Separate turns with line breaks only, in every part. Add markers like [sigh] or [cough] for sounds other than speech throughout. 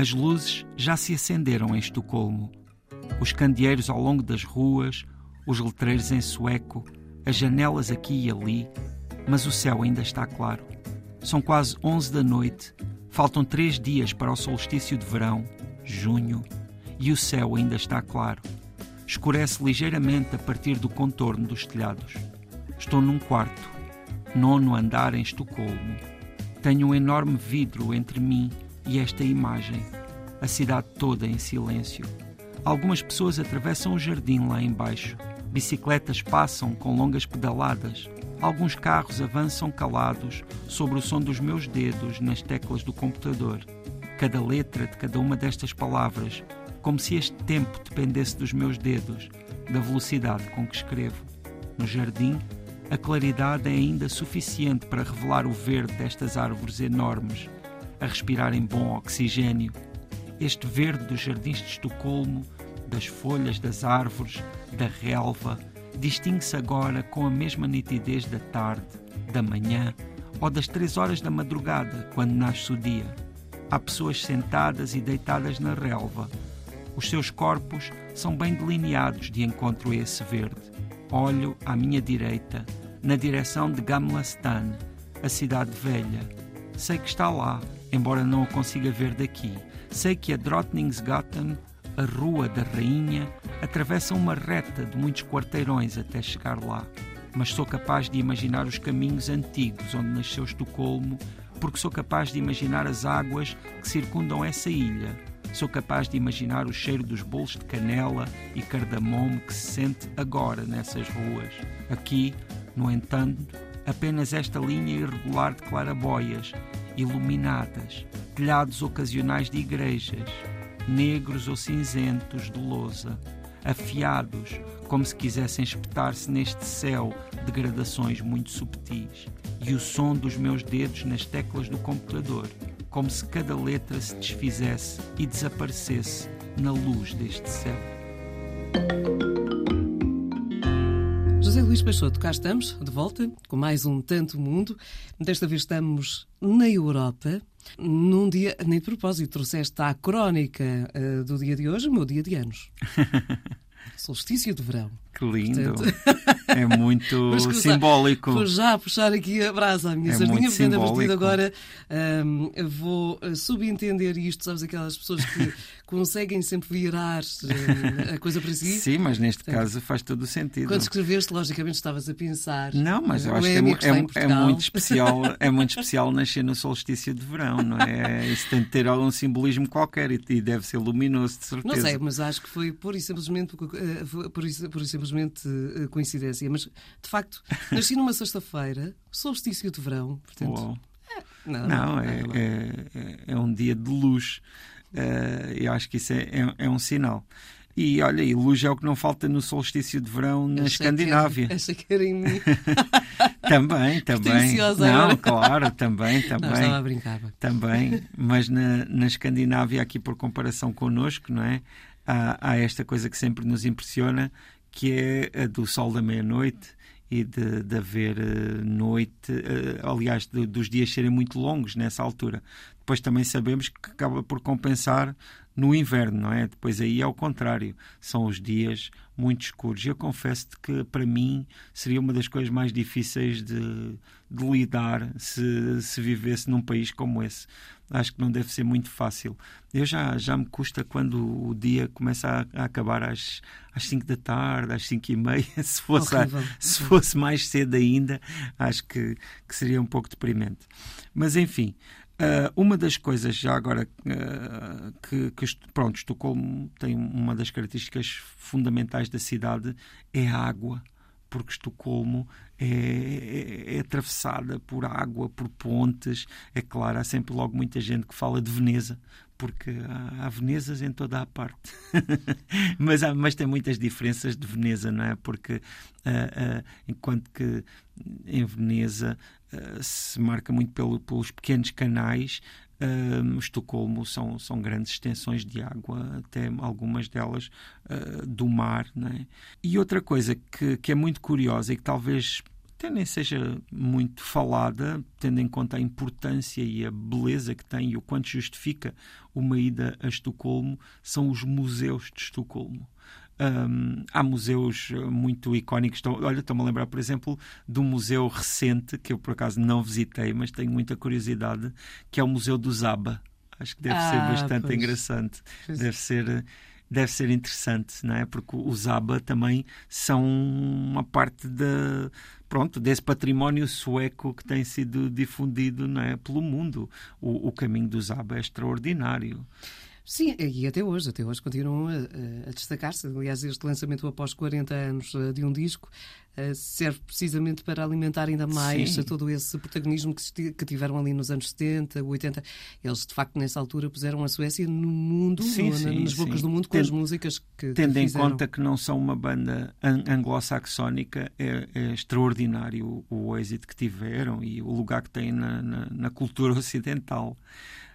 As luzes já se acenderam em Estocolmo. Os candeeiros ao longo das ruas, os letreiros em sueco, as janelas aqui e ali, mas o céu ainda está claro. São quase onze da noite, faltam três dias para o solstício de verão, junho, e o céu ainda está claro. Escurece ligeiramente a partir do contorno dos telhados. Estou num quarto, nono andar em Estocolmo. Tenho um enorme vidro entre mim e esta imagem, a cidade toda em silêncio. Algumas pessoas atravessam o jardim lá embaixo. Bicicletas passam com longas pedaladas. Alguns carros avançam calados sobre o som dos meus dedos nas teclas do computador. Cada letra de cada uma destas palavras, como se este tempo dependesse dos meus dedos, da velocidade com que escrevo. No jardim, a claridade é ainda suficiente para revelar o verde destas árvores enormes, a respirarem bom oxigênio. Este verde dos jardins de Estocolmo, das folhas das árvores, da relva, distingue-se agora com a mesma nitidez da tarde, da manhã ou das três horas da madrugada, quando nasce o dia. Há pessoas sentadas e deitadas na relva. Os seus corpos são bem delineados de encontro a esse verde. Olho à minha direita, na direção de Gamla Stan, a cidade velha. Sei que está lá, embora não a consiga ver daqui. Sei que a Drottningsgatan, a Rua da Rainha, atravessa uma reta de muitos quarteirões até chegar lá. Mas sou capaz de imaginar os caminhos antigos onde nasceu Estocolmo, porque sou capaz de imaginar as águas que circundam essa ilha. Sou capaz de imaginar o cheiro dos bolos de canela e cardamomo que se sente agora nessas ruas. Aqui, no entanto, apenas esta linha irregular de clarabóias, iluminadas, telhados ocasionais de igrejas, negros ou cinzentos de lousa, afiados, como se quisessem espetar-se neste céu de gradações muito subtis, e o som dos meus dedos nas teclas do computador, como se cada letra se desfizesse e desaparecesse na luz deste céu.
José Luís Peixoto, cá estamos, de volta, com mais um Tanto Mundo. Desta vez estamos na Europa, num dia, nem de propósito, trouxeste à crónica uh, do dia de hoje o meu dia de anos. [laughs] Solstício de verão.
Que lindo! Portanto... É muito [laughs] simbólico.
Vou já puxar aqui a brasa à minha é sardinha, porque a partir de agora um, vou eh, subentender isto. Sabes, aquelas pessoas que [laughs] conseguem sempre virar uh, a coisa para si.
Sim, mas neste Portanto, caso faz todo o sentido.
Quando escreveste, logicamente estavas a pensar.
Não, mas eu acho que é, é, é, muito especial, [laughs] é muito especial nascer no solstício de verão, não é? Isso tem de ter algum simbolismo qualquer e, deve ser luminoso, de certeza.
Não sei, mas acho que foi pura e simplesmente, uh, pura e simplesmente uh, coincidência. Mas, de facto, nasci numa sexta-feira, solstício de verão, portanto.
É, não, não, é, é, é, um dia de luz. Uh, eu acho que isso é, é, é, um sinal. E olha, e luz é o que não falta no solstício de verão na Escandinávia.
Essa que era em mim. [laughs]
também, também. Não, claro, também, também. Não,
estava a brincar.
Também, mas na, na Escandinávia, aqui por comparação connosco, não é? Há, há esta coisa que sempre nos impressiona, que é a do sol da meia-noite e de, de haver uh, noite, uh, aliás, de, dos dias serem muito longos nessa altura. Depois também sabemos que acaba por compensar no inverno, não é? Depois aí é o contrário, são os dias muito escuros. Eu confesso-te que para mim seria uma das coisas mais difíceis de, de lidar se, se vivesse num país como esse acho que não deve ser muito fácil. Eu já, já me custa quando o dia começa a, a acabar às, às 5 da tarde, às 5 e meia. [laughs] Se fosse, a, se fosse mais cedo ainda, acho que, que seria um pouco deprimente. Mas enfim, Uh, uma das coisas, já agora, uh, que, que, pronto, Estocolmo tem uma das características fundamentais da cidade é a água porque Estocolmo é, é, é, atravessada por água, por pontes. É claro, há sempre logo muita gente que fala de Veneza, porque há, há Venezas em toda a parte. [laughs] mas, há, mas tem muitas diferenças de Veneza, não é? Porque uh, enquanto que em Veneza uh, se marca muito pelo, pelos pequenos canais, Uh, Estocolmo são, são grandes extensões de água, até algumas delas uh, do mar. É? E outra coisa que, que é muito curiosa e que talvez até nem seja muito falada, tendo em conta a importância e a beleza que tem e o quanto justifica uma ida a Estocolmo, são os museus de Estocolmo. Um, há museus muito icónicos. olha, estou-me a lembrar, por exemplo, de um museu recente que eu por acaso não visitei, mas tenho muita curiosidade, que é o Museu do Zaba. Acho que deve ah, ser bastante pois. engraçante. Pois. Deve ser deve ser interessante, não é? Porque os ABBA também são uma parte da pronto desse património sueco que tem sido difundido, não é, pelo mundo. O, o caminho dos ABBA é extraordinário.
Sim, e até hoje, até hoje continuam a, a destacar-se. Aliás, este lançamento após 40 anos eh, de um disco eh, serve precisamente para alimentar ainda mais Sim. todo esse protagonismo que, que, tiveram ali nos anos 70, 80. Eles, de facto, nessa altura puseram a Suécia no mundo, sim, no, sim, nas bocas sim. do mundo, com Tendo, as músicas que
Tendo
que
em conta que não são uma banda anglo-saxónica, é, é, extraordinário o, o, êxito que tiveram e o lugar que têm na, na, na cultura ocidental.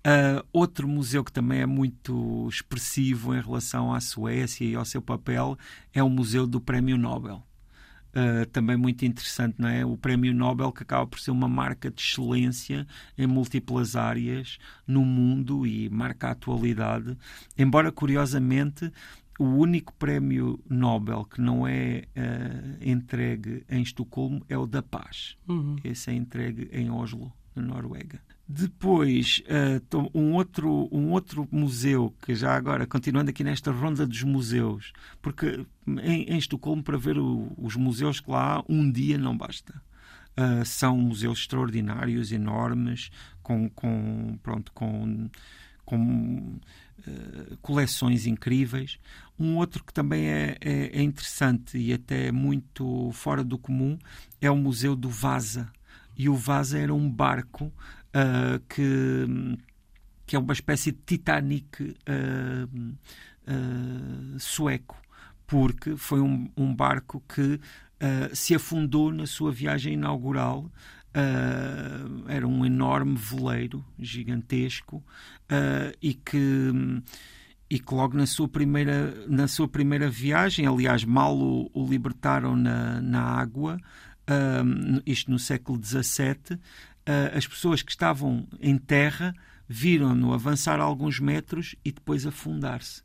Uh, outro museu que também é muito expressivo em relação à Suécia e ao seu papel é o Museu do Prémio Nobel. Uh, também muito interessante, não é? O Prémio Nobel que acaba por ser uma marca de excelência em múltiplas áreas no mundo e marca a atualidade. Embora, curiosamente, o único prémio Nobel que não é uh, entregue em Estocolmo é o da Paz. Uhum. Esse é entregue em Oslo, na Noruega. Depois, uh, um, outro, um outro museu, que já agora, continuando aqui nesta ronda dos museus, porque em, em Estocolmo, para ver o, os museus que lá há, um dia não basta. Uh, são museus extraordinários, enormes, com, com, pronto, com, com uh, coleções incríveis. Um outro que também é, é, é interessante e até muito fora do comum é o Museu do Vasa. E o Vasa era um barco uh, que, que é uma espécie de Titanic uh, uh, sueco, porque foi um, um barco que se afundou na sua viagem inaugural. era um enorme veleiro gigantesco e que e que logo na sua primeira, na sua primeira viagem, aliás, mal o, o libertaram na, na água, isto no século XVII, uh, as pessoas que estavam em terra viram-no avançar alguns metros e depois afundar-se.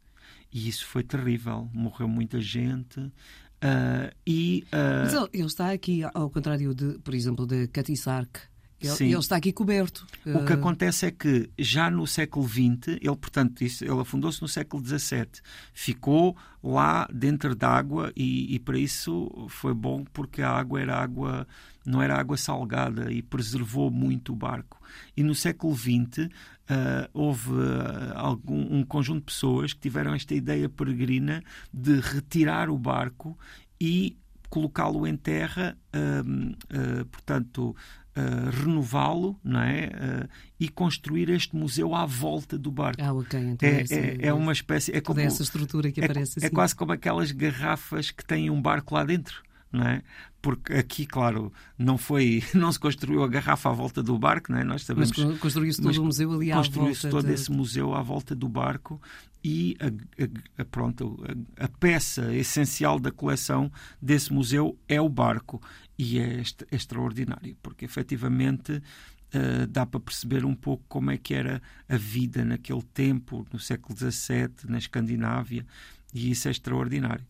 E isso foi terrível. Morreu muita gente. Uh, e,
uh... Mas ele, ele, está aqui, ao contrário, de, por exemplo, de Cathy Sark, ele, ele, está aqui coberto.
O que eh, acontece é que já no século XX, ele, portanto, isso, ele afundou-se no século XVII, ficou lá dentro d'água e, e para isso foi bom porque a água era água, não era água salgada e preservou muito o barco. E no século XX uh, houve uh, algum, um conjunto de pessoas que tiveram esta ideia peregrina de retirar o barco e colocá-lo em terra, uh, portanto, uh, renová-lo não é? Uh, e construir este museu à volta do barco.
Ah, ok. Então
é, é, é, uma espécie. É
como, essa estrutura que
é,
aparece
é,
assim.
É quase como aquelas garrafas que têm um barco lá dentro. Não é? Porque aqui, claro, não foi, [laughs] não se construiu a garrafa à volta do barco, não é? Nós sabemos.
Mas construiu-se todo o museu ali à volta.
Construiu-se todo de... esse museu à volta do barco e a, a, a pronto, a, a, peça essencial da coleção desse museu é o barco e é, é extraordinário, porque efetivamente uh, dá para perceber um pouco como é que era a vida naquele tempo, no século XVII, na Escandinávia, e isso é extraordinário.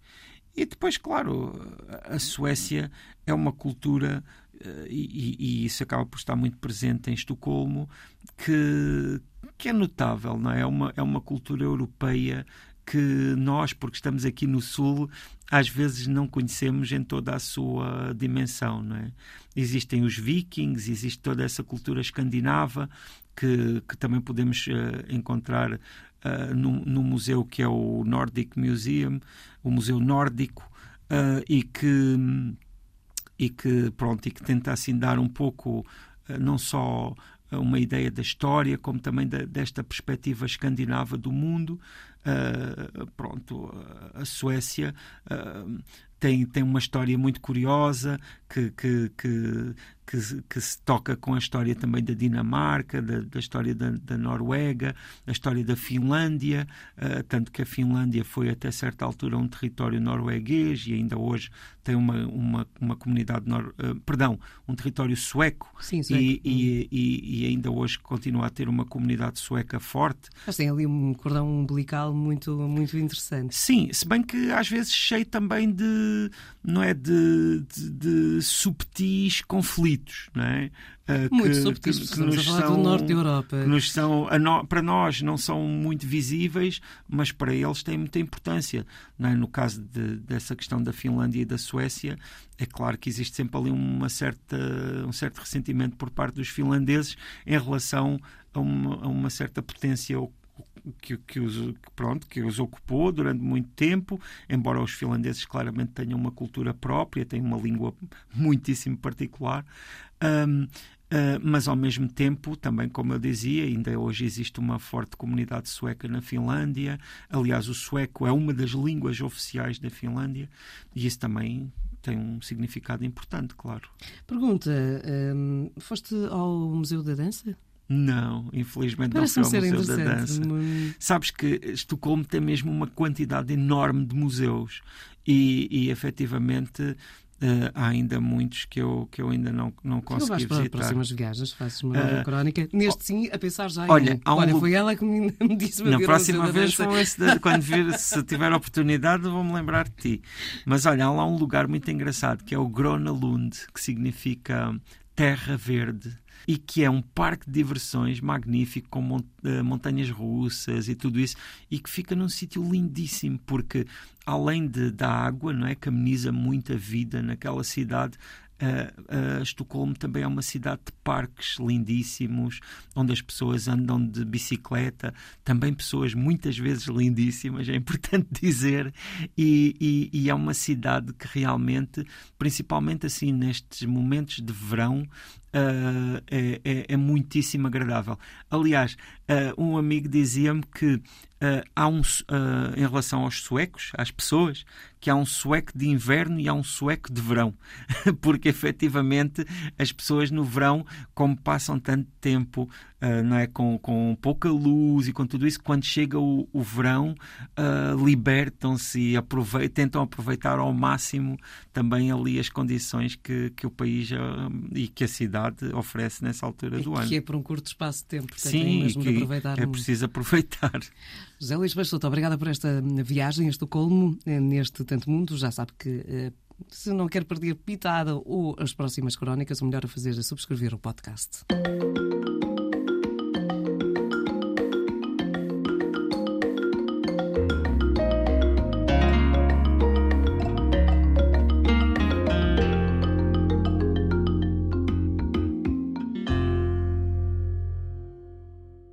E depois, claro, a Suécia é uma cultura, uh, e, e, isso acaba por estar muito presente em Estocolmo, que, que é notável, não é? É uma, é uma cultura europeia que nós, porque estamos aqui no Sul, às vezes não conhecemos em toda a sua dimensão. Não é? Existem os vikings, existe toda essa cultura escandinava que, que também podemos uh, encontrar uh, no, no, museu que é o Nordic Museum, o Museu Nórdico, uh, e que e que pronto e que tenta assim dar um pouco não só uma ideia da história, como também da, desta perspectiva escandinava do mundo. uh, pronto, a Suécia uh, tem, tem uma história muito curiosa que, que, que, que, que se toca com a história também da Dinamarca, da, da história da, da, Noruega, a história da Finlândia, uh, tanto que a Finlândia foi até certa altura um território norueguês e ainda hoje tem uma, uma, uma comunidade, nor, uh, perdão, um território sueco,
Sim, sueco.
E, e, e, e, ainda hoje continua a ter uma comunidade sueca forte.
Mas tem ali um cordão umbilical muito, muito interessante.
Sim, se bem que às vezes cheio também de, não é, de, de, de subtis conflitos, não é?
Uh, muito subtis, que, que nos são, do norte da Europa.
Que nos são, no, para nós não são muito visíveis, mas para eles têm muita importância. É? No caso de, dessa questão da Finlândia e da Suécia, é claro que existe sempre ali uma certa, um certo ressentimento por parte dos finlandeses em relação a uma, a uma certa potência que, que, os, pronto, que os ocupou durante muito tempo, embora os finlandeses claramente tenham uma cultura própria, têm uma língua muitíssimo particular. Um, Uh, mas ao mesmo tempo, também como eu dizia, ainda hoje existe uma forte comunidade sueca na Finlândia. Aliás, o sueco é uma das línguas oficiais da Finlândia e isso também tem um significado importante, claro.
Pergunta: um, foste ao Museu da Dança?
Não, infelizmente Parece não foi ao Museu da Dança. Sabes que Estocolmo tem mesmo uma quantidade enorme de museus e, e efetivamente Uh, há ainda muitos que eu, que eu ainda não, não consegui
visitar. Para próximas viagens, fazes uma nova uh, crónica. Neste sim, a pensar já
olha,
em... Um olha, foi ela que me, [laughs] me disse
Na próxima vez, de, quando vir, se tiver oportunidade, vou-me lembrar de ti. Mas olha, há lá um lugar muito engraçado que é o Grona Lund, que significa terra verde e que é um parque de diversões magnífico com eh, montanhas russas e tudo isso e que fica num sítio lindíssimo porque além de, da água não é que ameniza muita vida naquela cidade Uh, uh, Estocolmo também é uma cidade de parques lindíssimos, onde as pessoas andam de bicicleta, também pessoas muitas vezes lindíssimas, é importante [laughs] dizer, e, e, e é uma cidade que realmente, principalmente assim nestes momentos de verão, Uh, é, é, é, muitíssimo agradável. Aliás, um amigo dizia-me que há um, em relação aos suecos, às pessoas, que há um sueco de inverno e há um sueco de verão, [laughs] porque efetivamente as pessoas no verão, como passam tanto tempo uh, não é, com, com pouca luz e com tudo isso, quando chega o, o verão, uh, libertam-se e aproveitam, tentam aproveitar ao máximo também ali as condições que, que o país uh, e que a cidade oferece nessa altura
e
do ano.
Que é por um curto espaço de tempo,
Sim, mesmo que aproveitar é preciso aproveitar.
José Luís Bastoto, obrigada por esta viagem a Estocolmo, eh, neste Tanto Mundo. Já sabe que eh, se não quer perder pitada ou as próximas crónicas, o melhor a fazer é subscrever o podcast.